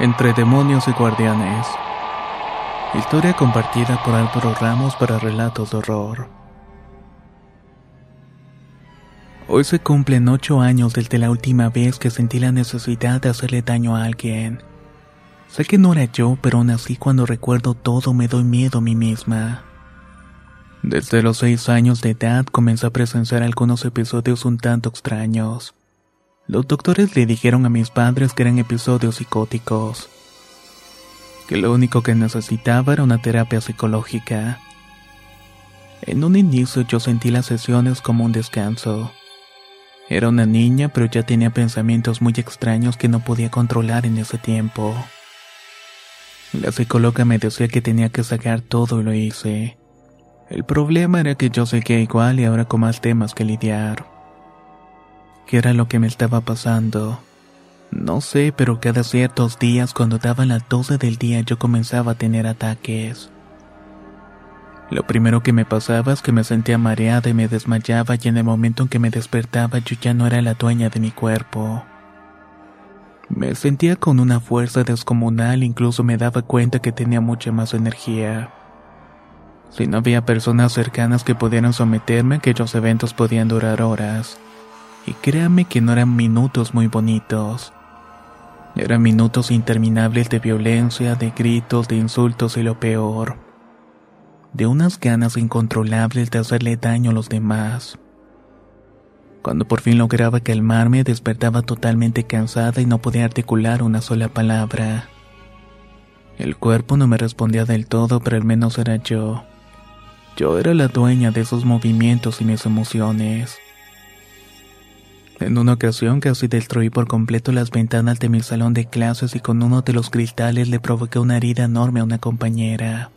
Entre demonios y guardianes. Historia compartida por Álvaro Ramos para relatos de horror. Hoy se cumplen ocho años desde la última vez que sentí la necesidad de hacerle daño a alguien. Sé que no era yo, pero aún así cuando recuerdo todo me doy miedo a mí misma. Desde los seis años de edad comencé a presenciar algunos episodios un tanto extraños. Los doctores le dijeron a mis padres que eran episodios psicóticos, que lo único que necesitaba era una terapia psicológica. En un inicio yo sentí las sesiones como un descanso. Era una niña, pero ya tenía pensamientos muy extraños que no podía controlar en ese tiempo. La psicóloga me decía que tenía que sacar todo y lo hice. El problema era que yo seguía igual y ahora con más temas que lidiar. ¿Qué era lo que me estaba pasando? No sé, pero cada ciertos días cuando daban las 12 del día yo comenzaba a tener ataques. Lo primero que me pasaba es que me sentía mareada y me desmayaba y en el momento en que me despertaba yo ya no era la dueña de mi cuerpo. Me sentía con una fuerza descomunal, incluso me daba cuenta que tenía mucha más energía. Si no había personas cercanas que pudieran someterme, aquellos eventos podían durar horas. Y créame que no eran minutos muy bonitos. Eran minutos interminables de violencia, de gritos, de insultos y lo peor. De unas ganas incontrolables de hacerle daño a los demás. Cuando por fin lograba calmarme, despertaba totalmente cansada y no podía articular una sola palabra. El cuerpo no me respondía del todo, pero al menos era yo. Yo era la dueña de esos movimientos y mis emociones. En una ocasión casi destruí por completo las ventanas de mi salón de clases y con uno de los cristales le provoqué una herida enorme a una compañera.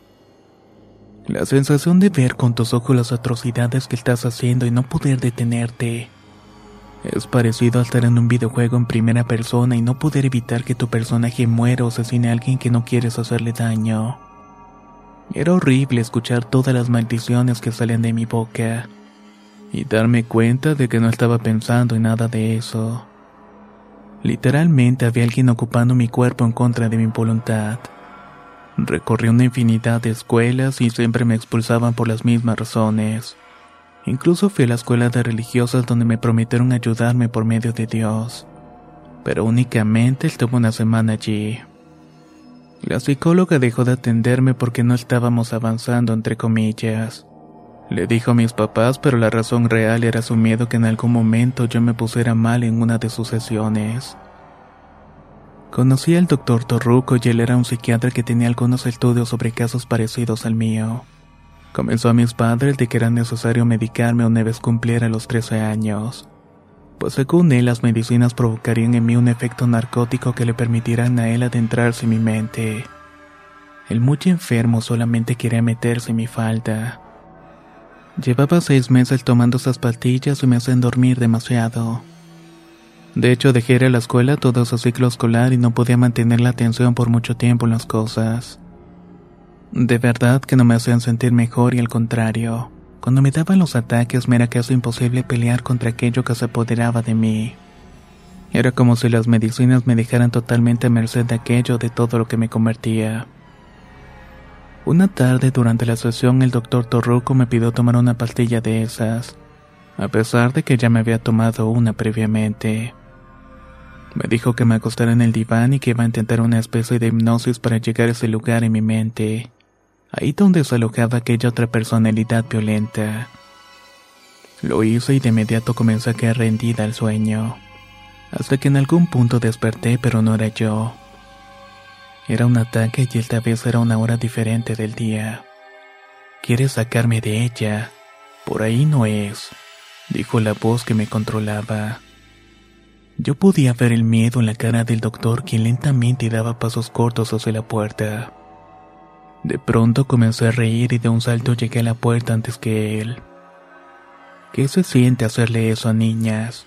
La sensación de ver con tus ojos las atrocidades que estás haciendo y no poder detenerte. Es parecido a estar en un videojuego en primera persona y no poder evitar que tu personaje muera o asesine a alguien que no quieres hacerle daño. Era horrible escuchar todas las maldiciones que salen de mi boca y darme cuenta de que no estaba pensando en nada de eso. Literalmente había alguien ocupando mi cuerpo en contra de mi voluntad. Recorrí una infinidad de escuelas y siempre me expulsaban por las mismas razones. Incluso fui a la escuela de religiosas donde me prometieron ayudarme por medio de Dios. Pero únicamente estuve una semana allí. La psicóloga dejó de atenderme porque no estábamos avanzando entre comillas. Le dijo a mis papás, pero la razón real era su miedo que en algún momento yo me pusiera mal en una de sus sesiones. Conocí al doctor Torruco y él era un psiquiatra que tenía algunos estudios sobre casos parecidos al mío. Comenzó a mis padres de que era necesario medicarme una vez cumpliera los 13 años. pues según él las medicinas provocarían en mí un efecto narcótico que le permitirán a él adentrarse en mi mente. El muy enfermo solamente quería meterse en mi falda. Llevaba seis meses tomando esas pastillas y me hacen dormir demasiado. De hecho, dejé ir a la escuela todo su ciclo escolar y no podía mantener la atención por mucho tiempo en las cosas. De verdad que no me hacían sentir mejor y al contrario, cuando me daban los ataques me era casi imposible pelear contra aquello que se apoderaba de mí. Era como si las medicinas me dejaran totalmente a merced de aquello de todo lo que me convertía. Una tarde durante la sesión el doctor Torruco me pidió tomar una pastilla de esas, a pesar de que ya me había tomado una previamente. Me dijo que me acostara en el diván y que iba a intentar una especie de hipnosis para llegar a ese lugar en mi mente, ahí donde se alojaba aquella otra personalidad violenta. Lo hice y de inmediato comencé a caer rendida al sueño, hasta que en algún punto desperté pero no era yo. Era un ataque y esta vez era una hora diferente del día. Quieres sacarme de ella. Por ahí no es, dijo la voz que me controlaba. Yo podía ver el miedo en la cara del doctor quien lentamente daba pasos cortos hacia la puerta. De pronto comencé a reír y de un salto llegué a la puerta antes que él. ¿Qué se siente hacerle eso a niñas?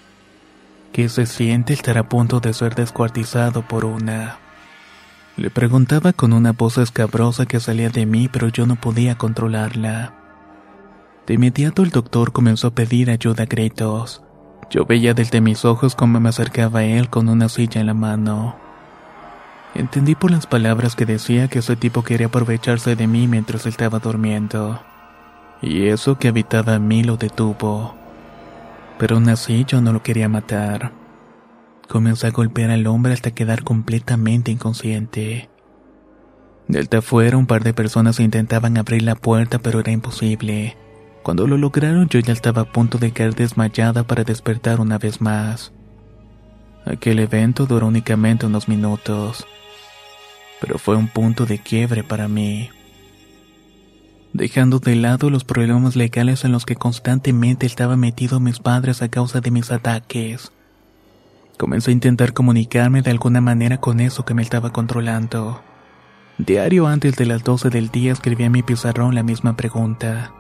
¿Qué se siente estar a punto de ser descuartizado por una? Le preguntaba con una voz escabrosa que salía de mí, pero yo no podía controlarla. De inmediato el doctor comenzó a pedir ayuda a gritos. Yo veía desde mis ojos cómo me acercaba a él con una silla en la mano. Entendí por las palabras que decía que ese tipo quería aprovecharse de mí mientras estaba durmiendo. Y eso que habitaba en mí lo detuvo. Pero aún así yo no lo quería matar. Comenzó a golpear al hombre hasta quedar completamente inconsciente. Desde afuera un par de personas intentaban abrir la puerta pero era imposible. Cuando lo lograron yo ya estaba a punto de caer desmayada para despertar una vez más. Aquel evento duró únicamente unos minutos, pero fue un punto de quiebre para mí. Dejando de lado los problemas legales en los que constantemente estaban metidos mis padres a causa de mis ataques. Comencé a intentar comunicarme de alguna manera con eso que me estaba controlando. Diario antes de las 12 del día escribía en mi pizarrón la misma pregunta.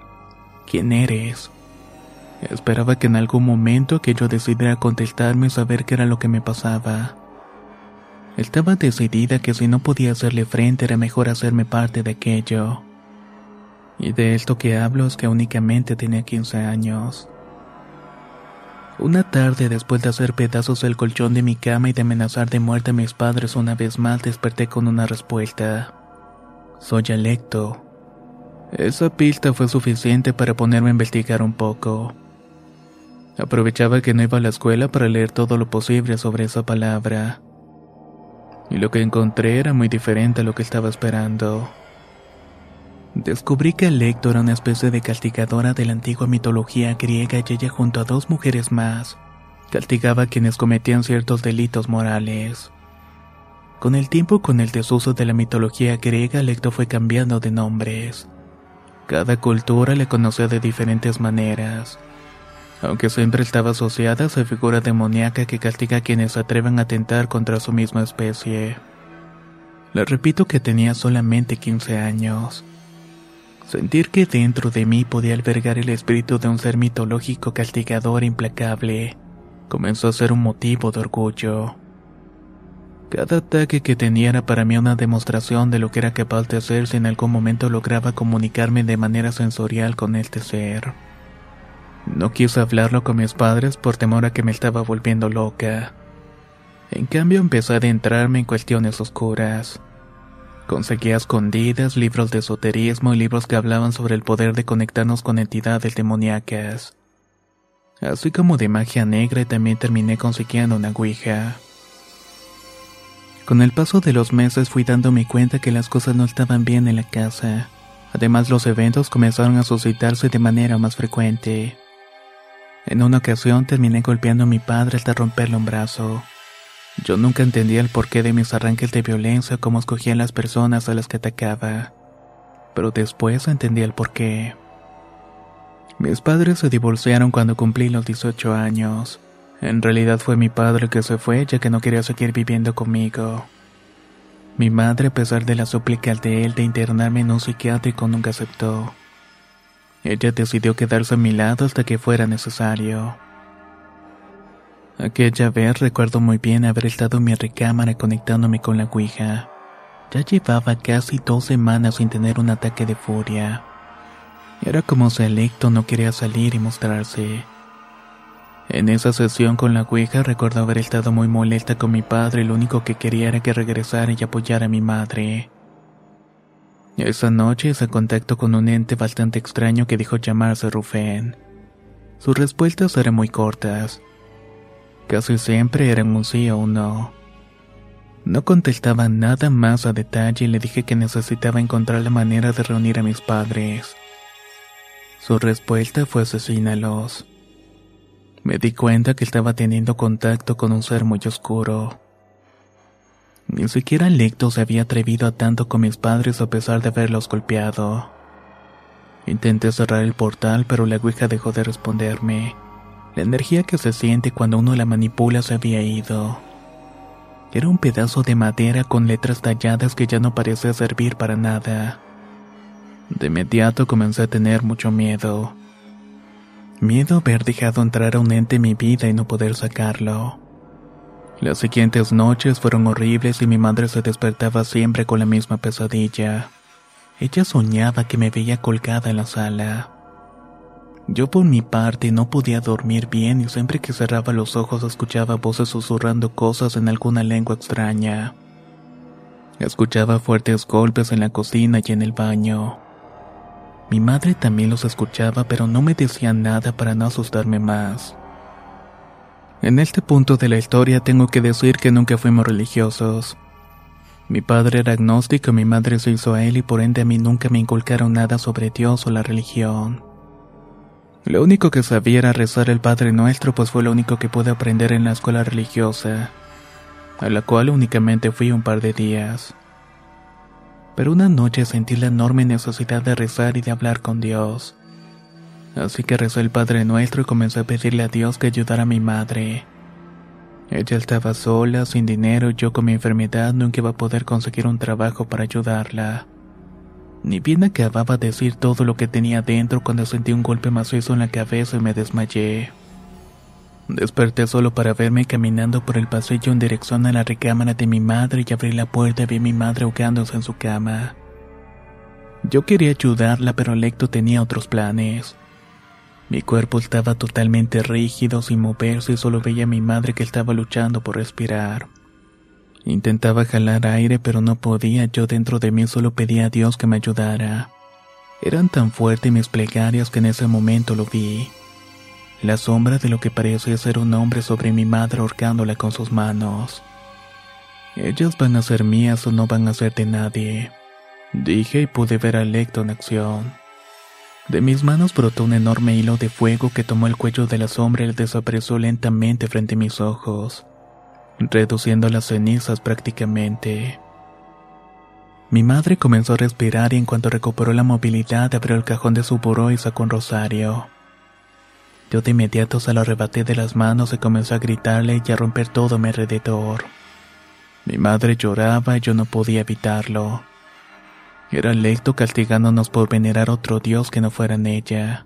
¿Quién eres? Esperaba que en algún momento que yo decidiera contestarme y saber qué era lo que me pasaba. Estaba decidida que si no podía hacerle frente era mejor hacerme parte de aquello. Y de esto que hablo es que únicamente tenía 15 años. Una tarde, después de hacer pedazos el colchón de mi cama y de amenazar de muerte a mis padres una vez más, desperté con una respuesta. Soy Alecto. Esa pista fue suficiente para ponerme a investigar un poco. Aprovechaba que no iba a la escuela para leer todo lo posible sobre esa palabra. Y lo que encontré era muy diferente a lo que estaba esperando. Descubrí que Alecto era una especie de castigadora de la antigua mitología griega y ella junto a dos mujeres más castigaba a quienes cometían ciertos delitos morales. Con el tiempo con el desuso de la mitología griega, Alecto fue cambiando de nombres. Cada cultura le conocía de diferentes maneras, aunque siempre estaba asociada a esa figura demoníaca que castiga a quienes atreven a atentar contra su misma especie. Le repito que tenía solamente 15 años Sentir que dentro de mí podía albergar el espíritu de un ser mitológico castigador e implacable comenzó a ser un motivo de orgullo. Cada ataque que tenía era para mí una demostración de lo que era capaz de hacer si en algún momento lograba comunicarme de manera sensorial con este ser. No quise hablarlo con mis padres por temor a que me estaba volviendo loca. En cambio empecé a adentrarme en cuestiones oscuras. Conseguía escondidas libros de esoterismo y libros que hablaban sobre el poder de conectarnos con entidades demoníacas. Así como de magia negra y también terminé consiguiendo una ouija. Con el paso de los meses fui dándome cuenta que las cosas no estaban bien en la casa. Además los eventos comenzaron a suscitarse de manera más frecuente. En una ocasión terminé golpeando a mi padre hasta romperle un brazo. Yo nunca entendía el porqué de mis arranques de violencia cómo escogían las personas a las que atacaba. Pero después entendí el porqué. Mis padres se divorciaron cuando cumplí los 18 años. En realidad fue mi padre que se fue ya que no quería seguir viviendo conmigo. Mi madre, a pesar de la súplica de él de internarme en un psiquiátrico, nunca aceptó. Ella decidió quedarse a mi lado hasta que fuera necesario. Aquella vez recuerdo muy bien haber estado en mi recámara conectándome con la Ouija. Ya llevaba casi dos semanas sin tener un ataque de furia. Era como si Electo no quería salir y mostrarse. En esa sesión con la Ouija recuerdo haber estado muy molesta con mi padre y lo único que quería era que regresara y apoyara a mi madre. Esa noche hice contacto con un ente bastante extraño que dijo llamarse Rufén. Sus respuestas eran muy cortas. Casi siempre eran un sí o un no. No contestaba nada más a detalle y le dije que necesitaba encontrar la manera de reunir a mis padres. Su respuesta fue asesínalos. Me di cuenta que estaba teniendo contacto con un ser muy oscuro. Ni siquiera Lecto se había atrevido a tanto con mis padres a pesar de haberlos golpeado. Intenté cerrar el portal, pero la Ouija dejó de responderme. La energía que se siente cuando uno la manipula se había ido. Era un pedazo de madera con letras talladas que ya no parecía servir para nada. De inmediato comencé a tener mucho miedo. Miedo a haber dejado entrar a un ente en mi vida y no poder sacarlo. Las siguientes noches fueron horribles y mi madre se despertaba siempre con la misma pesadilla. Ella soñaba que me veía colgada en la sala. Yo por mi parte no podía dormir bien y siempre que cerraba los ojos escuchaba voces susurrando cosas en alguna lengua extraña. Escuchaba fuertes golpes en la cocina y en el baño. Mi madre también los escuchaba, pero no me decía nada para no asustarme más. En este punto de la historia tengo que decir que nunca fuimos religiosos. Mi padre era agnóstico mi madre se hizo a él y por ende a mí nunca me inculcaron nada sobre Dios o la religión. Lo único que sabía era rezar el Padre Nuestro, pues fue lo único que pude aprender en la escuela religiosa, a la cual únicamente fui un par de días pero una noche sentí la enorme necesidad de rezar y de hablar con Dios. Así que rezé el Padre Nuestro y comencé a pedirle a Dios que ayudara a mi madre. Ella estaba sola, sin dinero, y yo con mi enfermedad nunca iba a poder conseguir un trabajo para ayudarla. Ni bien acababa de decir todo lo que tenía dentro cuando sentí un golpe macizo en la cabeza y me desmayé. Desperté solo para verme caminando por el pasillo en dirección a la recámara de mi madre y abrí la puerta y vi a mi madre ahogándose en su cama. Yo quería ayudarla, pero Lecto tenía otros planes. Mi cuerpo estaba totalmente rígido, sin moverse, y solo veía a mi madre que estaba luchando por respirar. Intentaba jalar aire, pero no podía, yo dentro de mí solo pedía a Dios que me ayudara. Eran tan fuertes mis plegarias que en ese momento lo vi la sombra de lo que parecía ser un hombre sobre mi madre ahorcándola con sus manos. Ellas van a ser mías o no van a ser de nadie, dije y pude ver a Lecto en acción. De mis manos brotó un enorme hilo de fuego que tomó el cuello de la sombra y desapareció lentamente frente a mis ojos, reduciendo las cenizas prácticamente. Mi madre comenzó a respirar y en cuanto recuperó la movilidad abrió el cajón de su buró y sacó un rosario. Yo de inmediato se lo arrebaté de las manos y comenzó a gritarle y a romper todo mi alrededor. Mi madre lloraba y yo no podía evitarlo. Era Lecto castigándonos por venerar otro Dios que no fuera en ella.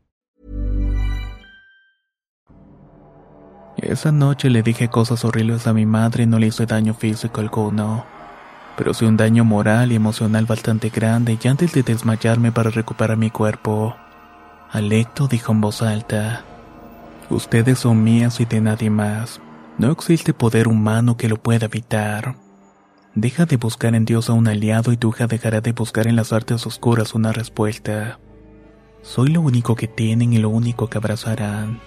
Esa noche le dije cosas horribles a mi madre y no le hice daño físico alguno, pero sí un daño moral y emocional bastante grande y antes de desmayarme para recuperar mi cuerpo, Alecto dijo en voz alta, Ustedes son mías y de nadie más. No existe poder humano que lo pueda evitar. Deja de buscar en Dios a un aliado y tu hija dejará de buscar en las artes oscuras una respuesta. Soy lo único que tienen y lo único que abrazarán.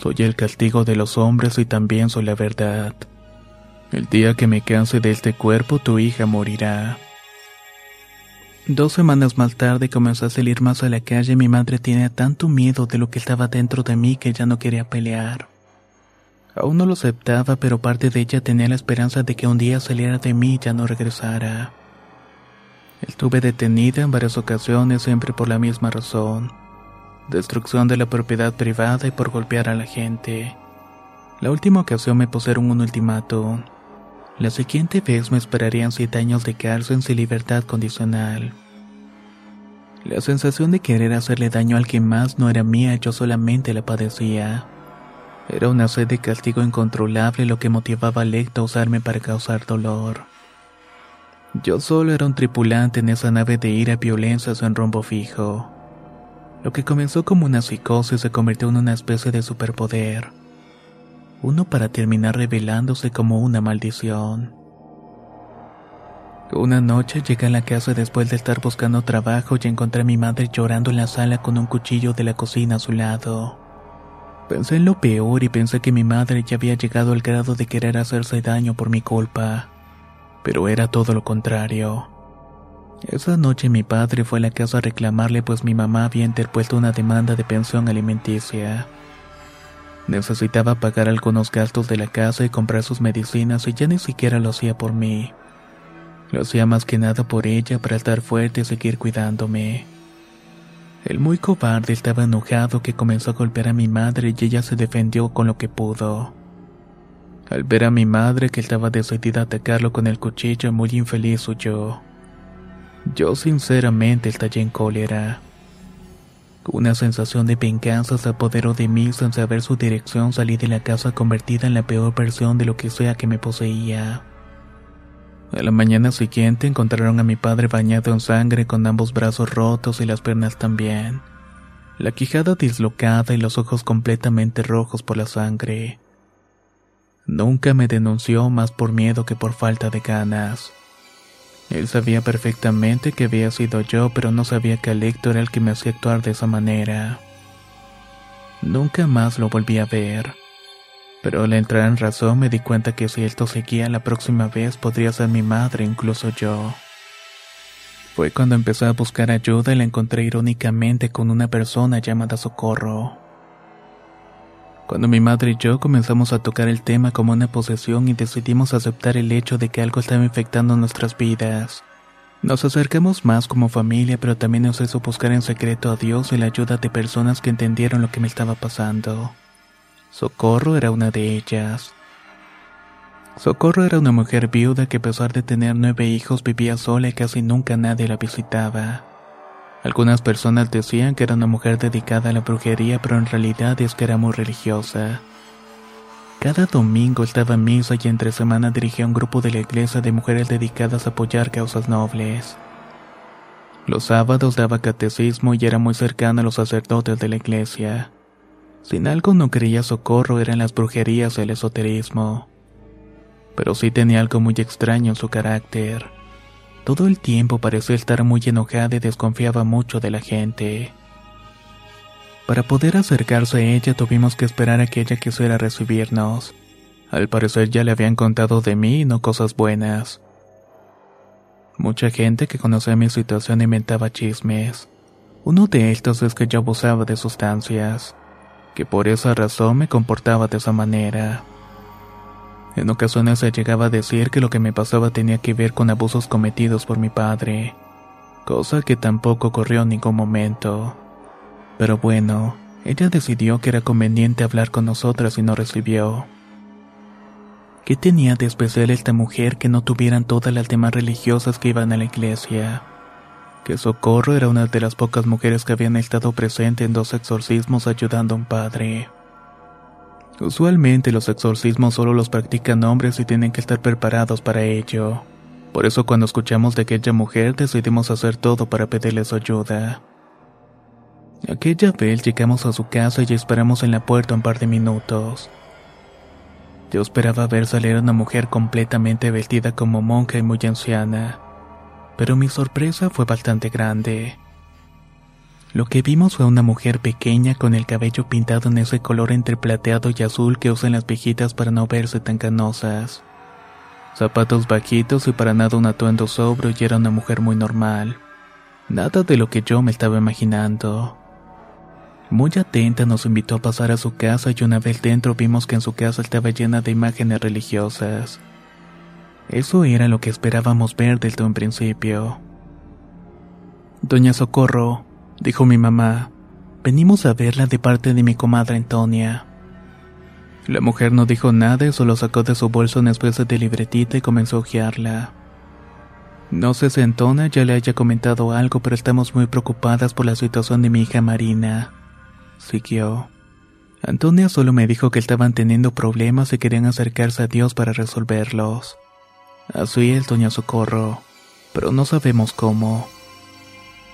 Soy el castigo de los hombres y también soy la verdad. El día que me canse de este cuerpo, tu hija morirá. Dos semanas más tarde comenzó a salir más a la calle. Mi madre tenía tanto miedo de lo que estaba dentro de mí que ya no quería pelear. Aún no lo aceptaba, pero parte de ella tenía la esperanza de que un día saliera de mí y ya no regresara. Estuve detenida en varias ocasiones siempre por la misma razón. Destrucción de la propiedad privada y por golpear a la gente. La última ocasión me pusieron un ultimátum. La siguiente vez me esperarían siete años de cárcel sin libertad condicional. La sensación de querer hacerle daño al que más no era mía, yo solamente la padecía. Era una sed de castigo incontrolable lo que motivaba a Lecta a usarme para causar dolor. Yo solo era un tripulante en esa nave de ira, violencias en rombo fijo. Lo que comenzó como una psicosis se convirtió en una especie de superpoder uno para terminar revelándose como una maldición. Una noche llegué a la casa después de estar buscando trabajo y encontré a mi madre llorando en la sala con un cuchillo de la cocina a su lado. Pensé en lo peor y pensé que mi madre ya había llegado al grado de querer hacerse daño por mi culpa, pero era todo lo contrario. Esa noche mi padre fue a la casa a reclamarle pues mi mamá había interpuesto una demanda de pensión alimenticia. Necesitaba pagar algunos gastos de la casa y comprar sus medicinas y ya ni siquiera lo hacía por mí. Lo hacía más que nada por ella para estar fuerte y seguir cuidándome. El muy cobarde estaba enojado que comenzó a golpear a mi madre y ella se defendió con lo que pudo. Al ver a mi madre que estaba decidida a atacarlo con el cuchillo, muy infeliz huyó. Yo sinceramente estallé en cólera. Una sensación de venganza se apoderó de mí sin saber su dirección salí de la casa convertida en la peor versión de lo que sea que me poseía. A la mañana siguiente encontraron a mi padre bañado en sangre con ambos brazos rotos y las piernas también. La quijada dislocada y los ojos completamente rojos por la sangre. Nunca me denunció más por miedo que por falta de ganas. Él sabía perfectamente que había sido yo, pero no sabía que Alecto era el que me hacía actuar de esa manera. Nunca más lo volví a ver. Pero al entrar en razón me di cuenta que si esto seguía la próxima vez podría ser mi madre, incluso yo. Fue cuando empecé a buscar ayuda y la encontré irónicamente con una persona llamada Socorro. Cuando mi madre y yo comenzamos a tocar el tema como una posesión y decidimos aceptar el hecho de que algo estaba infectando nuestras vidas. Nos acercamos más como familia, pero también nos hizo buscar en secreto a Dios y la ayuda de personas que entendieron lo que me estaba pasando. Socorro era una de ellas. Socorro era una mujer viuda que a pesar de tener nueve hijos vivía sola y casi nunca nadie la visitaba. Algunas personas decían que era una mujer dedicada a la brujería, pero en realidad es que era muy religiosa. Cada domingo estaba en misa y entre semana dirigía un grupo de la iglesia de mujeres dedicadas a apoyar causas nobles. Los sábados daba catecismo y era muy cercana a los sacerdotes de la iglesia. Sin algo no creía socorro eran las brujerías y el esoterismo. Pero sí tenía algo muy extraño en su carácter. Todo el tiempo parecía estar muy enojada y desconfiaba mucho de la gente. Para poder acercarse a ella tuvimos que esperar a que ella quisiera recibirnos. Al parecer ya le habían contado de mí y no cosas buenas. Mucha gente que conocía mi situación inventaba chismes. Uno de estos es que yo abusaba de sustancias, que por esa razón me comportaba de esa manera. En ocasiones se llegaba a decir que lo que me pasaba tenía que ver con abusos cometidos por mi padre, cosa que tampoco ocurrió en ningún momento. Pero bueno, ella decidió que era conveniente hablar con nosotras y no recibió. ¿Qué tenía de especial esta mujer que no tuvieran todas las demás religiosas que iban a la iglesia? Que Socorro era una de las pocas mujeres que habían estado presentes en dos exorcismos ayudando a un padre. Usualmente los exorcismos solo los practican hombres y tienen que estar preparados para ello. Por eso cuando escuchamos de aquella mujer decidimos hacer todo para pedirle su ayuda. Aquella vez llegamos a su casa y esperamos en la puerta un par de minutos. Yo esperaba ver salir a una mujer completamente vestida como monja y muy anciana, pero mi sorpresa fue bastante grande. Lo que vimos fue una mujer pequeña con el cabello pintado en ese color entre plateado y azul que usan las viejitas para no verse tan canosas. Zapatos bajitos y para nada un atuendo sobrio y era una mujer muy normal. Nada de lo que yo me estaba imaginando. Muy atenta nos invitó a pasar a su casa y una vez dentro vimos que en su casa estaba llena de imágenes religiosas. Eso era lo que esperábamos ver desde un principio. Doña Socorro, dijo mi mamá, venimos a verla de parte de mi comadre Antonia. La mujer no dijo nada y solo sacó de su bolso una especie de libretita y comenzó a hojearla. No sé si Antonia ya le haya comentado algo, pero estamos muy preocupadas por la situación de mi hija Marina siguió. Antonia solo me dijo que estaban teniendo problemas y querían acercarse a Dios para resolverlos. Así es, doña Socorro, pero no sabemos cómo.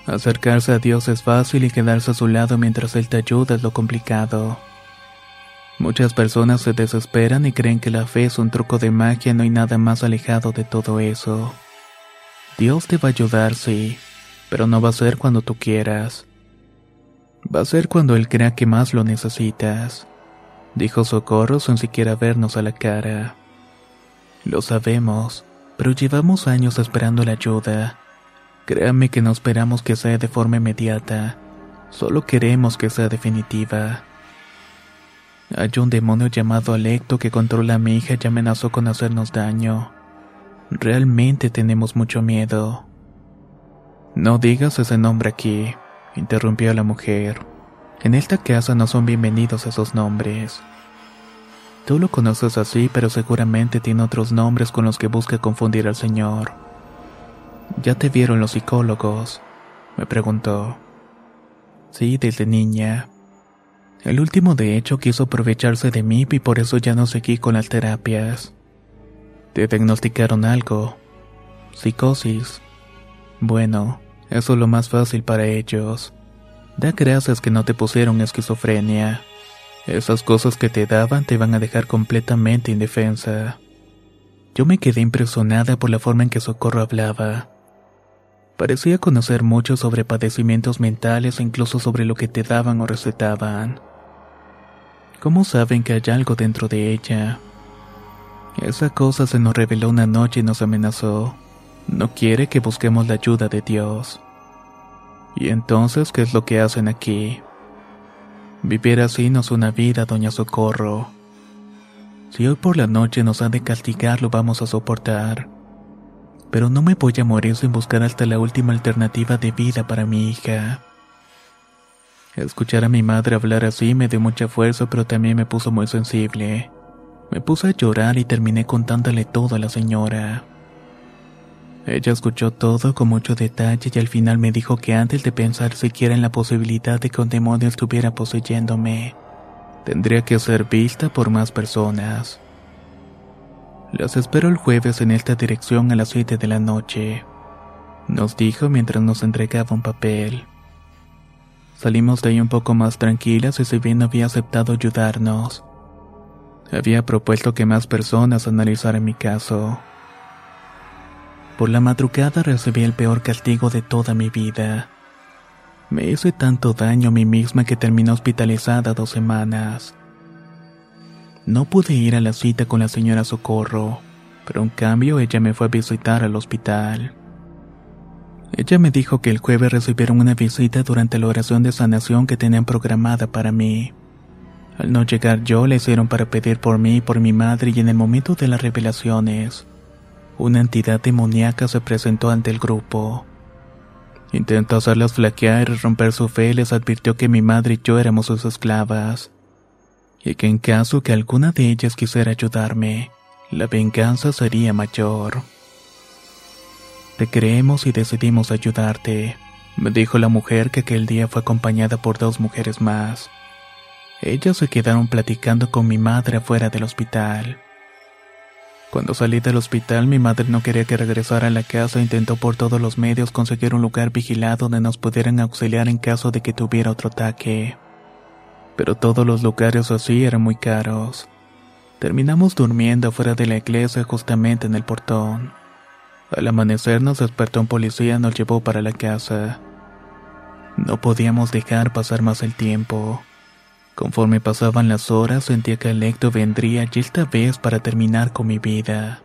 Acercarse a Dios es fácil y quedarse a su lado mientras Él te ayuda es lo complicado. Muchas personas se desesperan y creen que la fe es un truco de magia, no hay nada más alejado de todo eso. Dios te va a ayudar, sí, pero no va a ser cuando tú quieras. Va a ser cuando él crea que más lo necesitas, dijo Socorro sin siquiera vernos a la cara. Lo sabemos, pero llevamos años esperando la ayuda. Créame que no esperamos que sea de forma inmediata, solo queremos que sea definitiva. Hay un demonio llamado Alecto que controla a mi hija y amenazó con hacernos daño. Realmente tenemos mucho miedo. No digas ese nombre aquí, interrumpió la mujer. En esta casa no son bienvenidos esos nombres. Tú lo conoces así, pero seguramente tiene otros nombres con los que busca confundir al Señor. ¿Ya te vieron los psicólogos? me preguntó. Sí, desde niña. El último de hecho quiso aprovecharse de mí y por eso ya no seguí con las terapias. ¿Te diagnosticaron algo? Psicosis. Bueno, eso es lo más fácil para ellos. Da gracias que no te pusieron esquizofrenia. Esas cosas que te daban te van a dejar completamente indefensa. Yo me quedé impresionada por la forma en que Socorro hablaba. Parecía conocer mucho sobre padecimientos mentales e incluso sobre lo que te daban o recetaban. ¿Cómo saben que hay algo dentro de ella? Esa cosa se nos reveló una noche y nos amenazó. No quiere que busquemos la ayuda de Dios. ¿Y entonces qué es lo que hacen aquí? Vivir así no es una vida, doña Socorro. Si hoy por la noche nos han de castigar, lo vamos a soportar. Pero no me voy a morir sin buscar hasta la última alternativa de vida para mi hija. Escuchar a mi madre hablar así me dio mucha fuerza, pero también me puso muy sensible. Me puse a llorar y terminé contándole todo a la señora. Ella escuchó todo con mucho detalle y al final me dijo que antes de pensar siquiera en la posibilidad de que un demonio estuviera poseyéndome, tendría que ser vista por más personas. Las espero el jueves en esta dirección a las 7 de la noche, nos dijo mientras nos entregaba un papel. Salimos de ahí un poco más tranquilas y si bien había aceptado ayudarnos, había propuesto que más personas analizaran mi caso. Por la madrugada recibí el peor castigo de toda mi vida. Me hice tanto daño a mí misma que terminé hospitalizada dos semanas. No pude ir a la cita con la señora Socorro, pero en cambio ella me fue a visitar al hospital. Ella me dijo que el jueves recibieron una visita durante la oración de sanación que tenían programada para mí. Al no llegar yo, le hicieron para pedir por mí y por mi madre y en el momento de las revelaciones, una entidad demoníaca se presentó ante el grupo. Intentó hacerlas flaquear y romper su fe y les advirtió que mi madre y yo éramos sus esclavas, y que en caso que alguna de ellas quisiera ayudarme, la venganza sería mayor. Te creemos y decidimos ayudarte, me dijo la mujer que aquel día fue acompañada por dos mujeres más. Ellas se quedaron platicando con mi madre afuera del hospital. Cuando salí del hospital mi madre no quería que regresara a la casa e intentó por todos los medios conseguir un lugar vigilado donde nos pudieran auxiliar en caso de que tuviera otro ataque. Pero todos los lugares así eran muy caros. Terminamos durmiendo afuera de la iglesia justamente en el portón. Al amanecer nos despertó un policía y nos llevó para la casa. No podíamos dejar pasar más el tiempo. Conforme pasaban las horas sentía que Electo vendría y esta vez para terminar con mi vida.